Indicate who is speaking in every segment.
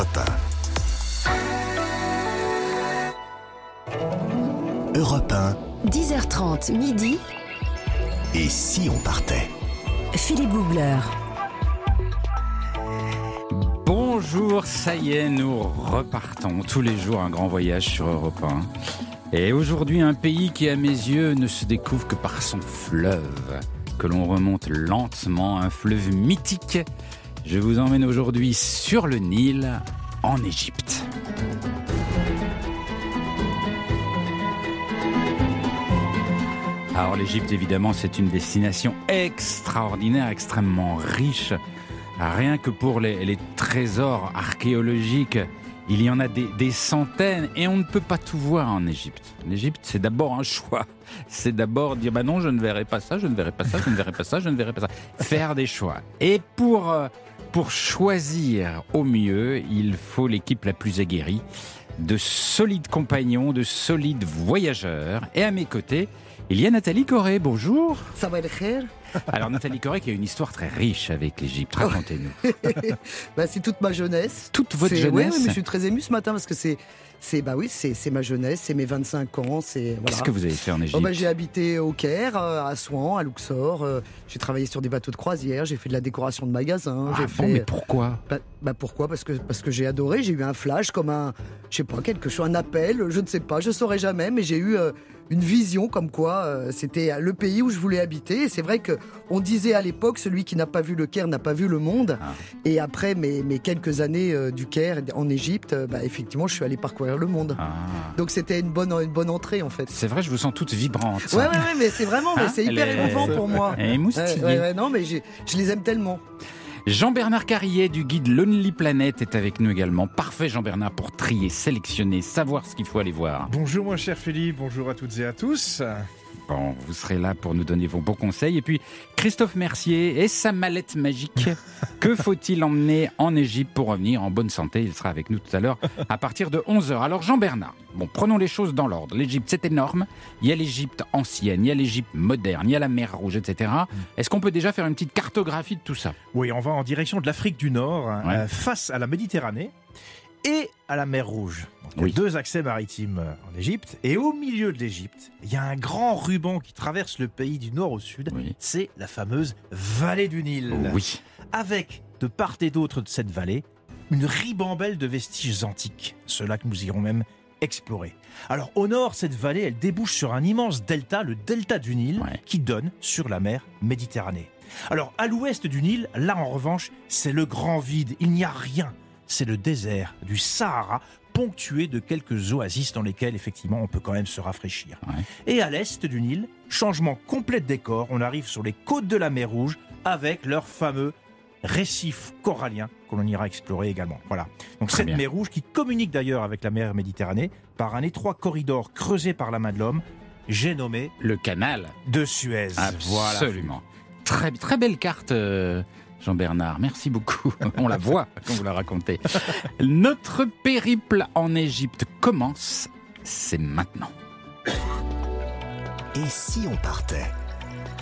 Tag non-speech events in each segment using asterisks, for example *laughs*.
Speaker 1: Europe 1. Europe 1.
Speaker 2: 10h30 midi.
Speaker 1: Et si on partait?
Speaker 2: Philippe Googler.
Speaker 3: Bonjour, ça y est, nous repartons tous les jours un grand voyage sur Europe 1. Et aujourd'hui, un pays qui, à mes yeux, ne se découvre que par son fleuve, que l'on remonte lentement, un fleuve mythique. Je vous emmène aujourd'hui sur le Nil, en Égypte. Alors l'Égypte, évidemment, c'est une destination extraordinaire, extrêmement riche. Rien que pour les, trésors archéologiques, il y en a des, centaines et on ne peut pas tout voir en Égypte. L'Égypte, c'est d'abord un choix. C'est d'abord dire bah non, je ne verrai pas ça, je ne verrai pas ça, je ne verrai pas ça, je ne verrai pas ça. Faire des choix. Et pour euh, pour choisir au mieux, il faut l'équipe la plus aguerrie, de solides compagnons, de solides voyageurs. Et à mes côtés, il y a Nathalie Corée, bonjour.
Speaker 4: Ça va être
Speaker 3: Alors Nathalie Corée qui a une histoire très riche avec l'Égypte, racontez-nous. *laughs*
Speaker 4: bah, c'est toute ma jeunesse.
Speaker 3: Toute votre jeunesse
Speaker 4: Oui, mais je suis très ému ce matin parce que c'est c'est bah oui, c'est ma jeunesse, c'est mes 25 ans, c'est
Speaker 3: Qu'est-ce que vous avez fait en Égypte
Speaker 4: oh bah, j'ai habité au Caire, euh, à Souan, à Luxor. Euh, j'ai travaillé sur des bateaux de croisière, j'ai fait de la décoration de magasins.
Speaker 3: Ah
Speaker 4: bon,
Speaker 3: mais pourquoi?
Speaker 4: Bah, bah, pourquoi? Parce que parce que j'ai adoré, j'ai eu un flash comme un, je sais pas quelque chose, un appel, je ne sais pas, je saurais jamais, mais j'ai eu euh, une vision comme quoi euh, c'était le pays où je voulais habiter. Et c'est vrai que on disait à l'époque, celui qui n'a pas vu le Caire n'a pas vu le monde. Ah. Et après mes, mes, quelques années euh, du Caire en Égypte, euh, bah, effectivement, je suis allé parcourir le monde. Ah. Donc c'était une bonne, une bonne entrée en fait.
Speaker 3: C'est vrai, je vous sens toute vibrante.
Speaker 4: Ouais, ouais, ouais mais c'est vraiment, mais hein c'est hyper émouvant pour moi. *laughs*
Speaker 3: Et
Speaker 4: non, mais je les aime tellement.
Speaker 3: Jean-Bernard Carrier du guide Lonely Planet est avec nous également. Parfait Jean-Bernard pour trier, sélectionner, savoir ce qu'il faut aller voir.
Speaker 5: Bonjour mon cher Philippe, bonjour à toutes et à tous.
Speaker 3: Vous serez là pour nous donner vos bons conseils. Et puis, Christophe Mercier et sa mallette magique. *laughs* que faut-il emmener en Égypte pour revenir en bonne santé? Il sera avec nous tout à l'heure à partir de 11h. Alors, Jean-Bernard, bon, prenons les choses dans l'ordre. L'Égypte, c'est énorme. Il y a l'Égypte ancienne, il y a l'Égypte moderne, il y a la mer Rouge, etc. Est-ce qu'on peut déjà faire une petite cartographie de tout ça?
Speaker 5: Oui, on va en direction de l'Afrique du Nord, euh, face à la Méditerranée et à la mer Rouge. il y a deux accès maritimes euh, en Égypte. Et au milieu de l'Égypte, il y a un grand ruban qui traverse le pays du nord au sud. C'est la fameuse vallée du Nil.
Speaker 3: Oui.
Speaker 5: Avec, de part et d'autre de cette vallée, une ribambelle de vestiges antiques. Ceux-là que nous irons même explorer. Alors au nord, cette vallée, elle débouche sur un immense delta, le delta du Nil, qui donne sur la mer Méditerranée. Alors à l'ouest du Nil, là en revanche, c'est le grand vide, il n'y a rien c'est le désert du Sahara, ponctué de quelques oasis dans lesquelles effectivement on peut quand même se rafraîchir. Et à l'est du Nil, changement complet de décor, on arrive sur les côtes de la mer Rouge avec leur fameux récif corallien que l'on ira explorer également. Voilà. Donc cette mer Rouge qui communique d'ailleurs avec la mer Méditerranée par un étroit corridor creusé par la main de l'homme, j'ai nommé
Speaker 3: le canal
Speaker 5: de Suez.
Speaker 3: Absolument. Très, très belle carte. Euh, Jean-Bernard, merci beaucoup. *laughs* On la voit quand vous la racontez. Notre périple en Égypte commence, c'est maintenant.
Speaker 1: Et si on partait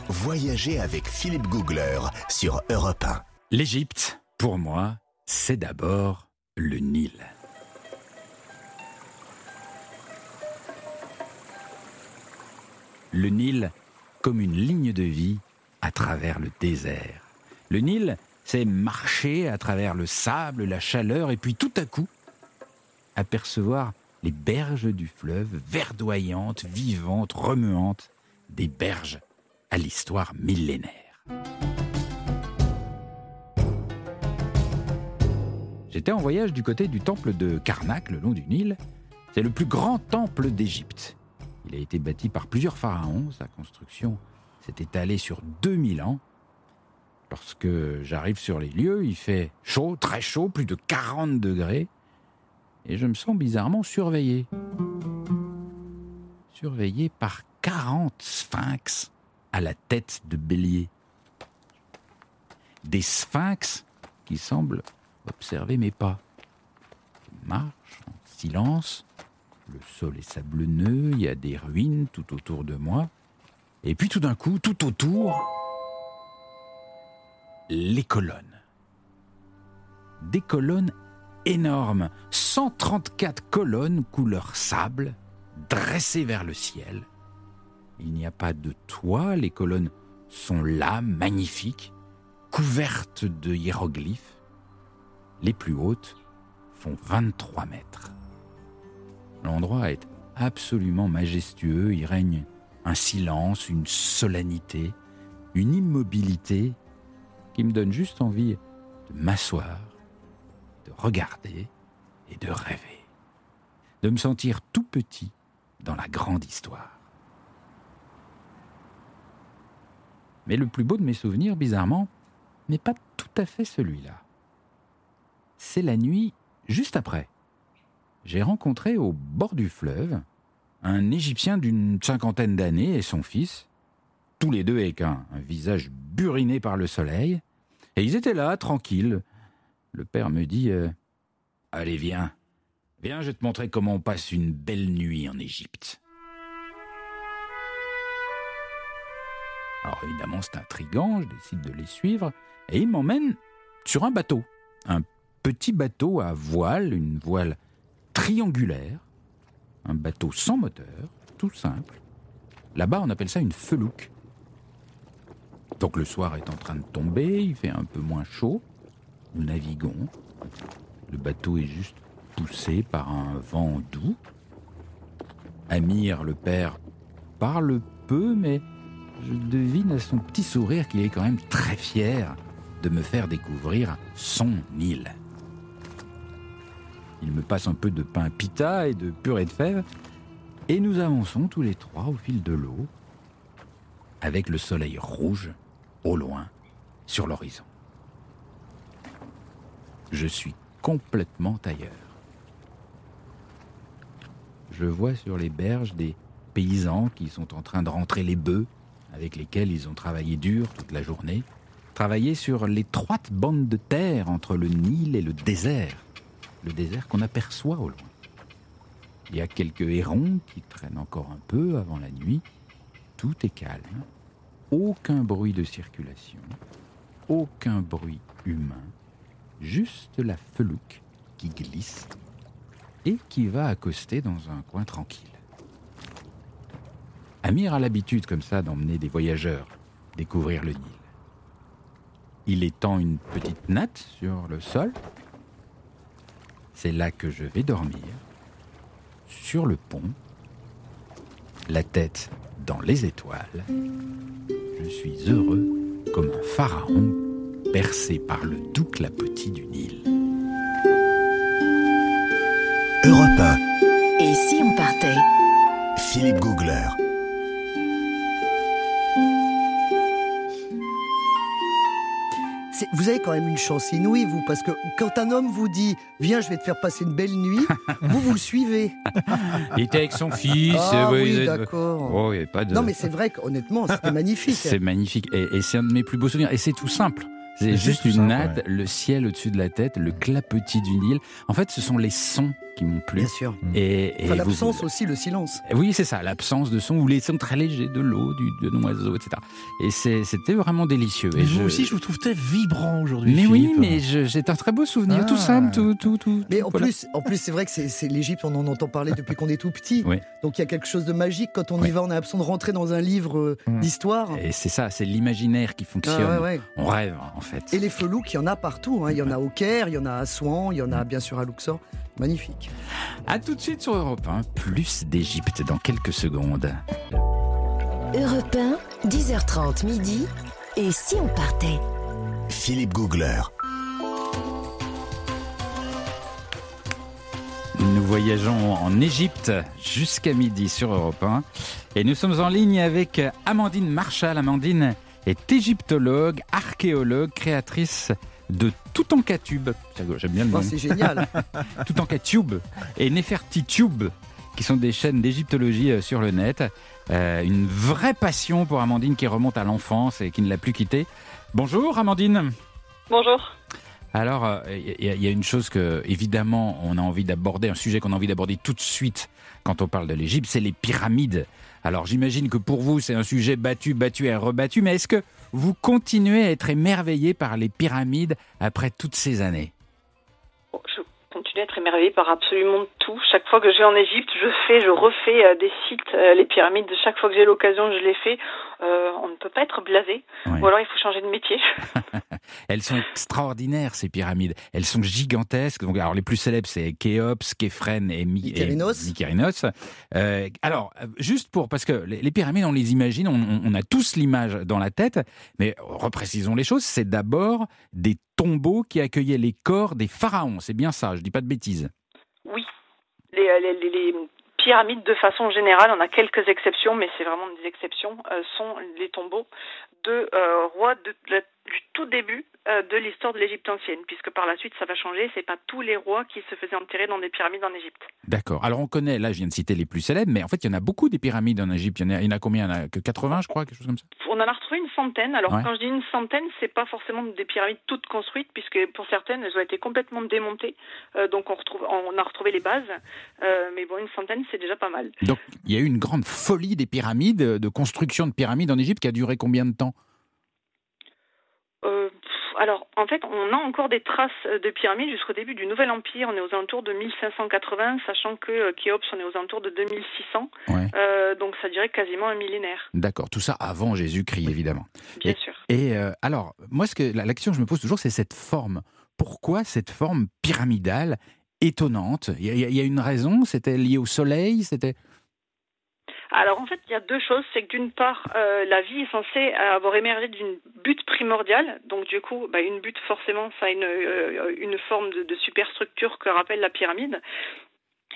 Speaker 1: Voyager avec Philippe Googler sur Europe 1.
Speaker 3: L'Égypte, pour moi, c'est d'abord le Nil. Le Nil comme une ligne de vie à travers le désert. Le Nil, c'est marcher à travers le sable, la chaleur, et puis tout à coup, apercevoir les berges du fleuve, verdoyantes, vivantes, remuantes, des berges à l'histoire millénaire. J'étais en voyage du côté du temple de Karnak, le long du Nil. C'est le plus grand temple d'Égypte. Il a été bâti par plusieurs pharaons. Sa construction s'est étalée sur 2000 ans. Lorsque j'arrive sur les lieux, il fait chaud, très chaud, plus de 40 degrés, et je me sens bizarrement surveillé. Surveillé par 40 sphinx à la tête de bélier. Des sphinx qui semblent observer mes pas. Je marche en silence, le sol est sablonneux, il y a des ruines tout autour de moi, et puis tout d'un coup, tout autour, les colonnes. Des colonnes énorme, 134 colonnes couleur sable, dressées vers le ciel. Il n'y a pas de toit, les colonnes sont là, magnifiques, couvertes de hiéroglyphes. Les plus hautes font 23 mètres. L'endroit est absolument majestueux, il règne un silence, une solennité, une immobilité qui me donne juste envie de m'asseoir, de regarder et de rêver, de me sentir tout petit dans la grande histoire. Mais le plus beau de mes souvenirs, bizarrement, n'est pas tout à fait celui-là. C'est la nuit juste après. J'ai rencontré au bord du fleuve un Égyptien d'une cinquantaine d'années et son fils, tous les deux avec un, un, visage buriné par le soleil, et ils étaient là, tranquilles. Le père me dit euh, Allez, viens, viens, je vais te montrer comment on passe une belle nuit en Égypte. Alors évidemment, c'est intriguant, je décide de les suivre, et ils m'emmènent sur un bateau, un petit bateau à voile, une voile triangulaire, un bateau sans moteur, tout simple. Là-bas, on appelle ça une felouque. Donc le soir est en train de tomber, il fait un peu moins chaud. Nous naviguons. Le bateau est juste poussé par un vent doux. Amir, le père, parle peu, mais je devine à son petit sourire qu'il est quand même très fier de me faire découvrir son île. Il me passe un peu de pain pita et de purée de fèves, et nous avançons tous les trois au fil de l'eau, avec le soleil rouge au loin sur l'horizon. Je suis complètement ailleurs. Je vois sur les berges des paysans qui sont en train de rentrer les bœufs avec lesquels ils ont travaillé dur toute la journée, travailler sur l'étroite bande de terre entre le Nil et le désert, le désert qu'on aperçoit au loin. Il y a quelques hérons qui traînent encore un peu avant la nuit. Tout est calme. Aucun bruit de circulation. Aucun bruit humain. Juste la felouque qui glisse et qui va accoster dans un coin tranquille. Amir a l'habitude comme ça d'emmener des voyageurs découvrir le Nil. Il étend une petite natte sur le sol. C'est là que je vais dormir, sur le pont, la tête dans les étoiles. Je suis heureux comme un pharaon percé par le doux clapotis du Nil.
Speaker 1: Europe 1,
Speaker 2: Et si on partait?
Speaker 1: Philippe Googler.
Speaker 4: Vous avez quand même une chance inouïe, vous, parce que quand un homme vous dit Viens, je vais te faire passer une belle nuit, *laughs* vous, vous le suivez.
Speaker 3: Il était avec son fils.
Speaker 4: Ah
Speaker 3: euh,
Speaker 4: oui,
Speaker 3: ils-
Speaker 4: d'accord.
Speaker 3: Oh, de...
Speaker 4: Non, mais c'est vrai qu'honnêtement, c'était *laughs* magnifique.
Speaker 3: C'est magnifique et, et c'est un de mes plus beaux souvenirs. Et c'est tout simple. C'est juste une
Speaker 5: simple,
Speaker 3: natte, le ciel au-dessus de la tête, le clapotis du Nil. En fait, ce sont les sons qui m'ont plu.
Speaker 4: Bien sûr.
Speaker 3: Et, et
Speaker 4: Enfin,
Speaker 3: vous-
Speaker 4: l'absence aussi, le silence.
Speaker 3: Oui, c'est ça, l'absence de son ou les sons très légers de l'eau, du, de oiseaux, etc. Et c'était vraiment délicieux.
Speaker 5: Mais
Speaker 3: Et
Speaker 5: vous
Speaker 3: je-
Speaker 5: aussi, je vous trouve très vibrant aujourd'hui.
Speaker 3: Mais oui, mais j'ai un très beau souvenir,
Speaker 5: Ah.
Speaker 3: tout simple, tout, tout, tout.
Speaker 4: Mais
Speaker 3: tout,
Speaker 4: en
Speaker 3: voilà.
Speaker 4: plus, en plus, c'est vrai que c'est l'Égypte, on en entend parler depuis qu'on est tout petit.
Speaker 3: Oui.
Speaker 4: Donc il y a quelque chose de magique quand on
Speaker 3: Oui.
Speaker 4: y va. On a l'impression de rentrer dans un livre euh,
Speaker 5: Mm.
Speaker 4: d'histoire.
Speaker 3: Et c'est ça, c'est l'imaginaire qui
Speaker 4: Ah,
Speaker 3: fonctionne.
Speaker 4: ouais, ouais.
Speaker 3: On rêve, en fait.
Speaker 4: Et les felouks, il y en a partout. hein. Il y en a au Caire, il y en a à Souan, il y en a bien sûr à Luxor. Magnifique.
Speaker 3: À tout de suite sur Europe 1, plus d'Égypte dans quelques secondes.
Speaker 2: Europe 1, 10h30 midi. Et si on partait?
Speaker 1: Philippe Googler.
Speaker 3: Nous voyageons en Égypte jusqu'à midi sur Europe 1 et nous sommes en ligne avec Amandine Marshall. Amandine est égyptologue, archéologue, créatrice de Toutankatube. J'aime bien le nom.
Speaker 4: Oh, c'est génial. *laughs*
Speaker 3: Toutankatube et Nefertitube qui sont des chaînes d'égyptologie euh, sur le net. Euh, une vraie passion pour Amandine qui remonte à l'enfance et qui ne l'a plus quittée. Bonjour Amandine.
Speaker 6: Bonjour.
Speaker 3: Alors, euh, il y, a- il y a une chose que, évidemment, on a envie d'aborder, un sujet qu'on a envie d'aborder tout de suite quand on parle de l'Égypte, c'est les pyramides. Alors, j'imagine que pour vous, c'est un sujet battu, battu et rebattu, mais est-ce que vous continuez à être émerveillé par les pyramides après toutes ces années?
Speaker 6: Je continue à être émerveillée par absolument tout. Chaque fois que je vais en Égypte, je fais, je refais euh, des sites, euh, les pyramides. Chaque fois que j'ai l'occasion, je les fais. Euh, on ne peut pas être blasé.
Speaker 3: Ouais.
Speaker 6: Ou alors il faut changer de métier. *laughs* *laughs*
Speaker 3: Elles sont extraordinaires, ces pyramides. Elles sont gigantesques. Donc, alors, les plus célèbres, c'est Khéops, Képhren et, Mi- et
Speaker 4: Mykérinos.
Speaker 3: Euh, alors, juste pour, parce que les, les pyramides, on les imagine, on, on- on a tous l'image dans la tête, mais reprécisons les choses, c'est d'abord des tombeaux qui accueillaient les corps des pharaons. C'est bien ça, je dis pas de bêtises.
Speaker 6: Euh, les pyramides, de façon générale, on a quelques exceptions, mais c'est vraiment des exceptions, euh, sont les tombeaux de euh, rois de, la- du tout début euh, de l'histoire de l'Égypte ancienne, puisque par la suite ça va changer. C'est pas tous les rois qui se faisaient enterrer dans des pyramides en Égypte.
Speaker 3: D'accord. Alors, on connaît, là, je viens de citer les plus célèbres, mais en fait, il y en a beaucoup des pyramides en Égypte. Il y en a, il y en a combien? Il y en a que 80, je crois, quelque chose comme ça?
Speaker 6: On en a retrouvé une centaine. Alors
Speaker 3: Ouais.
Speaker 6: quand je dis une centaine, c'est pas forcément des pyramides toutes construites, puisque pour certaines elles ont été complètement démontées. Euh, donc on retrouve, on a retrouvé les bases. Euh, mais bon, une centaine, c'est déjà pas mal.
Speaker 3: Donc, il y a eu une grande folie des pyramides, de construction de pyramides en Égypte qui a duré combien de temps?
Speaker 6: Alors, en fait, on a encore des traces de pyramides jusqu'au début du Nouvel Empire. On est aux alentours de 1580, sachant que euh, Khéops, on est aux alentours de 2600.
Speaker 3: Ouais.
Speaker 6: Euh, donc, ça dirait quasiment un millénaire,
Speaker 3: D'accord, tout ça avant Jésus-Christ, évidemment.
Speaker 6: bien sûr.
Speaker 3: Et euh, alors, moi, ce que, la, la question que je me pose toujours, c'est cette forme. Pourquoi cette forme pyramidale étonnante? Il y, a- il y a- il y a une raison? C'était lié au soleil? C'était
Speaker 6: Alors en fait, il y a deux choses. C'est que d'une part, euh, la vie est censée avoir émergé d'une butte primordiale. Donc du coup, bah, une butte forcément, ça a une, euh, une forme de superstructure que rappelle la pyramide.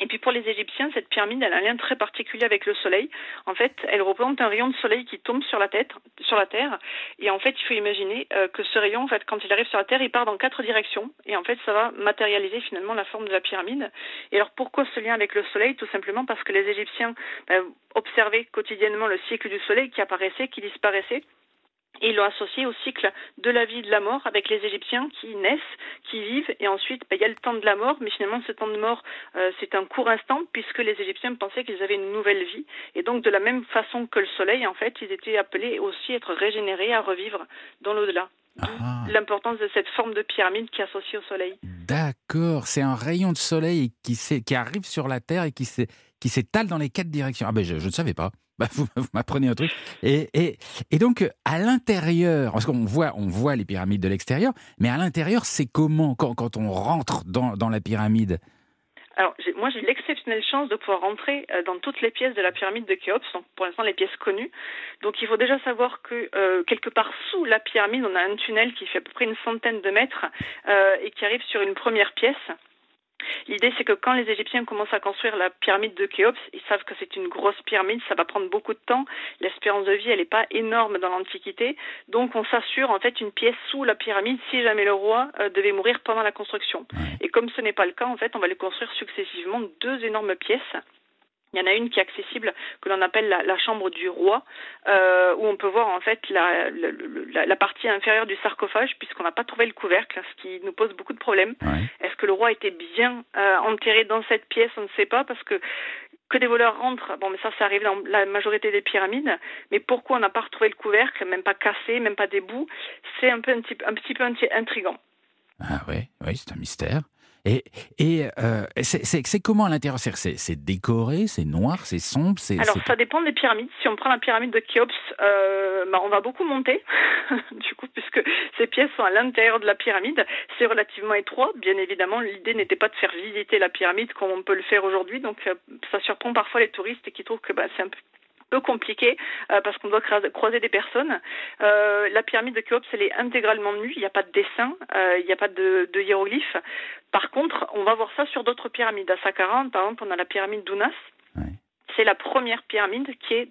Speaker 6: Et puis pour les Égyptiens, cette pyramide, a un lien très particulier avec le soleil. En fait, elle représente un rayon de soleil qui tombe sur la tête, sur la terre. Et en fait, il faut imaginer euh, que ce rayon, en fait, quand il arrive sur la terre, il part dans quatre directions. Et en fait, ça va matérialiser finalement la forme de la pyramide. Et alors pourquoi ce lien avec le soleil? Tout simplement parce que les Égyptiens ben, observaient quotidiennement le cycle du soleil qui apparaissait, qui disparaissait. Et ils l'ont associé au cycle de la vie et de la mort avec les Égyptiens qui naissent, qui vivent, et ensuite ben, il y a le temps de la mort, mais finalement ce temps de mort euh, c'est un court instant puisque les Égyptiens pensaient qu'ils avaient une nouvelle vie, et donc de la même façon que le soleil, en fait, ils étaient appelés aussi à être régénérés, à revivre dans l'au-delà.
Speaker 3: Ah,
Speaker 6: L'importance de cette forme de pyramide qui est associée au soleil.
Speaker 3: d'accord, c'est un rayon de soleil qui, arrive sur la Terre et qui s'étale dans les quatre directions. Ah ben, je, je ne savais pas. Bah, *laughs* vous m'apprenez un truc. Et, et, donc, à l'intérieur, parce qu'on voit, on voit les pyramides de l'extérieur, mais à l'intérieur, c'est comment quand, quand on rentre dans, dans la pyramide?
Speaker 6: Alors, moi, j'ai l'exceptionnelle chance de pouvoir rentrer euh, dans toutes les pièces de la pyramide de Khéops, pour l'instant les pièces connues. Donc, il faut déjà savoir que euh, quelque part sous la pyramide, on a un tunnel qui fait à peu près une centaine de mètres euh, et qui arrive sur une première pièce. L'idée, c'est que quand les Égyptiens commencent à construire la pyramide de Khéops, ils savent que c'est une grosse pyramide, ça va prendre beaucoup de temps. L'espérance de vie, elle n'est pas énorme dans l'Antiquité. Donc, on s'assure en fait une pièce sous la pyramide si jamais le roi euh, devait mourir pendant la construction. Et comme ce n'est pas le cas, en fait, on va les construire successivement deux énormes pièces. Il y en a une qui est accessible, que l'on appelle la, la chambre du roi, euh, où on peut voir en fait la, la, la- la partie inférieure du sarcophage, puisqu'on n'a pas trouvé le couvercle, ce qui nous pose beaucoup de problèmes.
Speaker 3: Ouais.
Speaker 6: Est-ce que le roi était bien euh, enterré dans cette pièce? On ne sait pas, parce que que des voleurs rentrent, bon, mais ça, ça arrive dans la majorité des pyramides. Mais pourquoi on n'a pas retrouvé le couvercle, même pas cassé, même pas des bouts C'est un peu un petit, un petit peu intrigant.
Speaker 3: Ah ouais, oui, c'est un mystère. Et, et euh, c'est- comment à l'intérieur? C'est- décoré, c'est noir, c'est sombre.
Speaker 6: Alors ça dépend des pyramides. Si on prend la pyramide de Khéops, euh, bah, on va beaucoup monter, *laughs* du coup, puisque ces pièces sont à l'intérieur de la pyramide. C'est relativement étroit, bien évidemment. L'idée n'était pas de faire visiter la pyramide comme on peut le faire aujourd'hui, donc euh, ça surprend parfois les touristes qui trouvent que bah, c'est un peu peu compliqué euh, parce qu'on doit croiser des personnes. Euh, la pyramide de Khéops, elle est intégralement nue, il n'y a pas de dessin, euh, il n'y a pas de, de hiéroglyphes. Par contre, on va voir ça sur d'autres pyramides. À Saqqara, par exemple, on a la pyramide d'Ounas. C'est la première pyramide qui est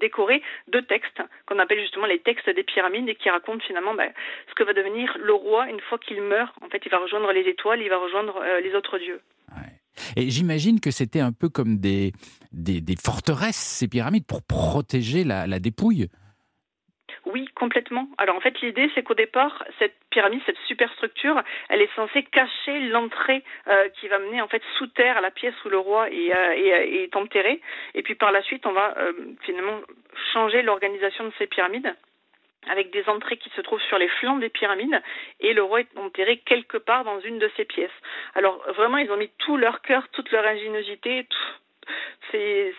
Speaker 6: décorée de textes qu'on appelle justement les textes des pyramides et qui racontent finalement ben, ce que va devenir le roi une fois qu'il meurt. En fait, il va rejoindre les étoiles, il va rejoindre les autres dieux.
Speaker 3: Et j'imagine que c'était un peu comme des, des, forteresses, ces pyramides, pour protéger la, dépouille.
Speaker 6: Oui, complètement. Alors en fait, l'idée, c'est qu'au départ, cette pyramide, cette superstructure, elle est censée cacher l'entrée euh, qui va mener en fait sous terre à la pièce où le roi est, euh, est enterré. Et puis par la suite, on va euh, finalement changer l'organisation de ces pyramides. Avec des entrées qui se trouvent sur les flancs des pyramides, et le roi est enterré quelque part dans une de ces pièces. Alors vraiment, ils ont mis tout leur cœur, toute leur ingéniosité, tout, c'est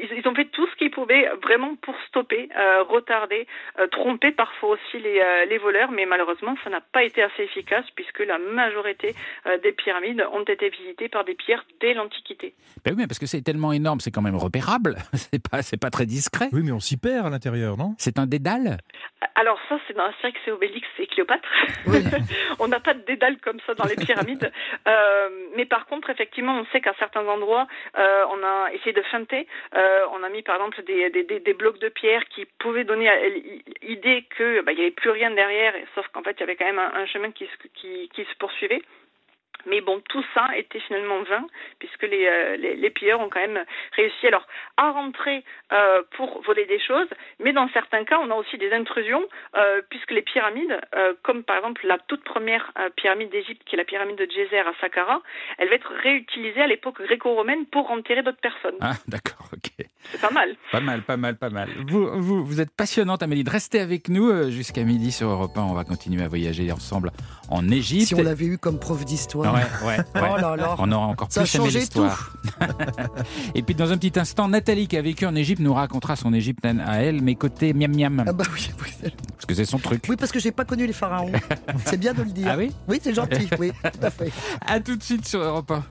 Speaker 6: ils, ont fait tout ce qu'ils pouvaient vraiment pour stopper, euh, retarder, euh, tromper parfois aussi les, euh, les, voleurs, mais malheureusement ça n'a pas été assez efficace puisque la majorité des pyramides ont été visitées par des pierres dès l'Antiquité.
Speaker 3: Ben oui, parce que c'est tellement énorme, c'est quand même repérable, *laughs* c'est pas, c'est pas très discret.
Speaker 5: Oui, mais on s'y perd à l'intérieur, non?
Speaker 3: C'est un dédale?
Speaker 6: Alors ça, c'est dans Astérix et Obélix et Cléopâtre. Oui. *laughs* on n'a pas de dédale comme ça dans les pyramides, mais par contre, effectivement, on sait qu'à certains endroits, on a essayé de feinter. Euh, on a mis par exemple des, blocs de pierre qui pouvaient donner l'idée qu'il bah, n'y avait plus rien derrière, sauf qu'en fait il y avait quand même un, chemin qui se poursuivait. Mais bon, tout ça était finalement vain, puisque les, euh, les, pilleurs ont quand même réussi alors à rentrer euh, pour voler des choses, mais dans certains cas, on a aussi des intrusions, euh, puisque les pyramides, comme par exemple la toute première pyramide d'Égypte, qui est la pyramide de Djezer à Saqqara, elle va être réutilisée à l'époque gréco-romaine pour enterrer d'autres personnes.
Speaker 3: Ah, d'accord, ok.
Speaker 6: C'est pas mal.
Speaker 3: Pas mal, pas mal, pas mal. Vous, vous, vous êtes passionnante, Amélie. Restez avec nous jusqu'à midi sur Europe 1. On va continuer à voyager ensemble en Égypte. Si
Speaker 4: on l'avait eu comme prof d'histoire.
Speaker 3: Ouais, ouais, *laughs* oh
Speaker 4: On
Speaker 3: aura encore plus aimé l'histoire. *laughs* Et puis dans un petit instant, Nathalie qui a vécu en Égypte nous racontera son Égypte à elle, mais côté miam miam.
Speaker 4: Ah bah oui, oui.
Speaker 3: Parce que c'est son truc.
Speaker 4: Oui, parce que j'ai pas connu les pharaons. *laughs* c'est bien de le dire.
Speaker 3: Ah oui
Speaker 4: Oui, c'est gentil. oui, tout à fait.
Speaker 3: À tout de suite sur Europe 1.